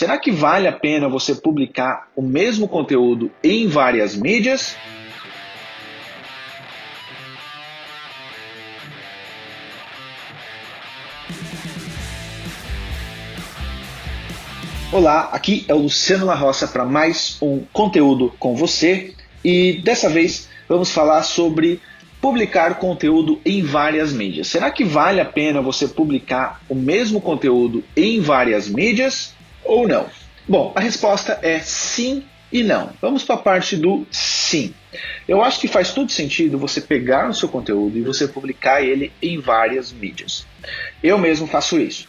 será que vale a pena você publicar o mesmo conteúdo em várias mídias? Olá, aqui é o Luciano La Roça para mais um conteúdo com você e dessa vez vamos falar sobre publicar conteúdo em várias mídias. Será que vale a pena você publicar o mesmo conteúdo em várias mídias ou não? Bom, a resposta é sim e não. Vamos para a parte do sim. Eu acho que faz todo sentido você pegar o seu conteúdo e você publicar ele em várias mídias. Eu mesmo faço isso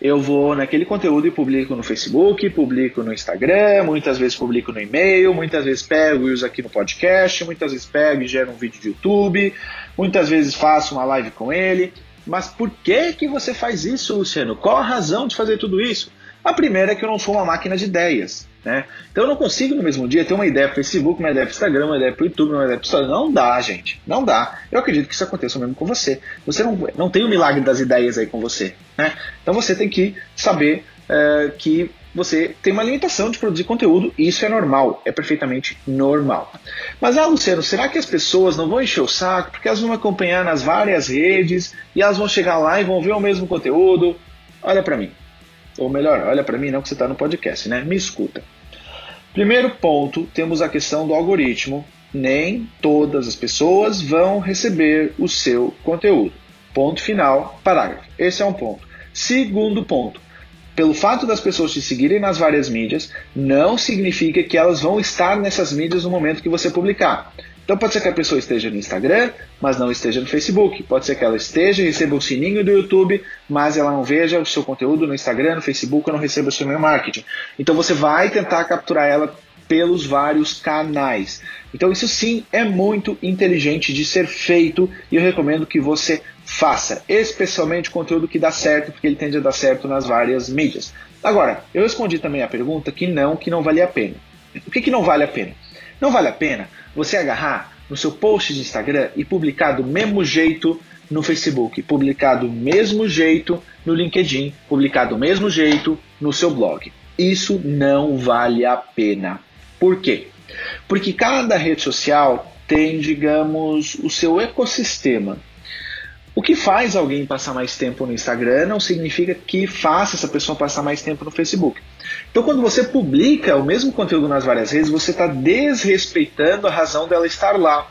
eu vou naquele conteúdo e publico no Facebook, publico no Instagram, muitas vezes publico no e-mail, muitas vezes pego e uso aqui no podcast, muitas vezes pego e gero um vídeo de YouTube, muitas vezes faço uma live com ele. Mas por que que você faz isso, Luciano? Qual a razão de fazer tudo isso? A primeira é que eu não sou uma máquina de ideias. Né? Então eu não consigo no mesmo dia ter uma ideia para Facebook, uma ideia para Instagram, uma ideia para YouTube, uma ideia para Instagram. Não dá, gente. Não dá. Eu acredito que isso aconteça mesmo com você. Você não, não tem o milagre das ideias aí com você. Né? Então você tem que saber é, que você tem uma limitação de produzir conteúdo e isso é normal, é perfeitamente normal. Mas, ah, Luciano, será que as pessoas não vão encher o saco porque elas vão acompanhar nas várias redes e elas vão chegar lá e vão ver o mesmo conteúdo? Olha para mim. Ou melhor, olha para mim não que você está no podcast, né? Me escuta. Primeiro ponto, temos a questão do algoritmo. Nem todas as pessoas vão receber o seu conteúdo. Ponto final, parágrafo. Esse é um ponto. Segundo ponto, pelo fato das pessoas te seguirem nas várias mídias, não significa que elas vão estar nessas mídias no momento que você publicar. Então pode ser que a pessoa esteja no Instagram, mas não esteja no Facebook. Pode ser que ela esteja e receba o sininho do YouTube, mas ela não veja o seu conteúdo no Instagram, no Facebook, ou não receba o seu e-mail marketing. Então você vai tentar capturar ela pelos vários canais. Então isso sim é muito inteligente de ser feito e eu recomendo que você faça, especialmente conteúdo que dá certo, porque ele tende a dar certo nas várias mídias. Agora, eu respondi também a pergunta que não, que não vale a pena. O que, que não vale a pena? Não vale a pena você agarrar no seu post de Instagram e publicar do mesmo jeito no Facebook, publicar do mesmo jeito no LinkedIn, publicar do mesmo jeito no seu blog. Isso não vale a pena. Por quê? Porque cada rede social tem, digamos, o seu ecossistema. O que faz alguém passar mais tempo no Instagram não significa que faça essa pessoa passar mais tempo no Facebook. Então, quando você publica o mesmo conteúdo nas várias redes, você está desrespeitando a razão dela estar lá.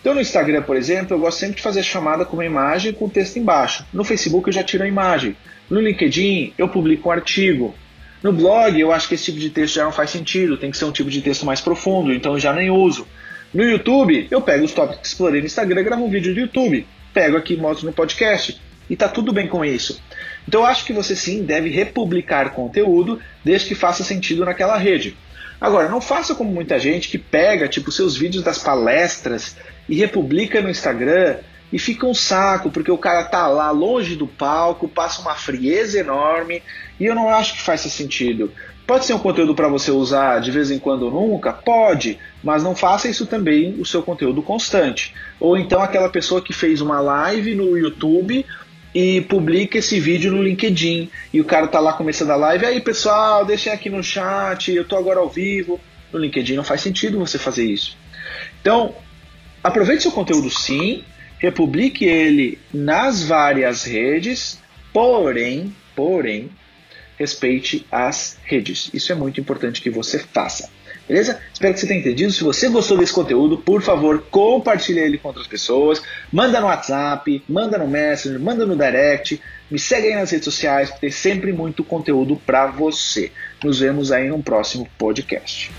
Então, no Instagram, por exemplo, eu gosto sempre de fazer chamada com uma imagem com texto embaixo. No Facebook, eu já tiro a imagem. No LinkedIn, eu publico um artigo. No blog, eu acho que esse tipo de texto já não faz sentido, tem que ser um tipo de texto mais profundo, então eu já nem uso. No YouTube, eu pego os tópicos que explorei no Instagram gravo um vídeo do YouTube pego aqui e mostro no podcast. E tá tudo bem com isso. Então eu acho que você sim deve republicar conteúdo desde que faça sentido naquela rede. Agora, não faça como muita gente que pega tipo seus vídeos das palestras e republica no Instagram e fica um saco, porque o cara tá lá longe do palco, passa uma frieza enorme, e eu não acho que faça sentido. Pode ser um conteúdo para você usar de vez em quando ou nunca? Pode, mas não faça isso também o seu conteúdo constante. Ou então aquela pessoa que fez uma live no YouTube e publica esse vídeo no LinkedIn e o cara tá lá começando a live, aí pessoal, deixem aqui no chat, eu tô agora ao vivo. No LinkedIn não faz sentido você fazer isso. Então, aproveite seu conteúdo sim, republique ele nas várias redes, porém, porém, respeite as redes. Isso é muito importante que você faça. Beleza? Espero que você tenha entendido. Se você gostou desse conteúdo, por favor, compartilhe ele com outras pessoas. Manda no WhatsApp, manda no Messenger, manda no Direct. Me segue aí nas redes sociais, porque tem sempre muito conteúdo para você. Nos vemos aí no próximo podcast.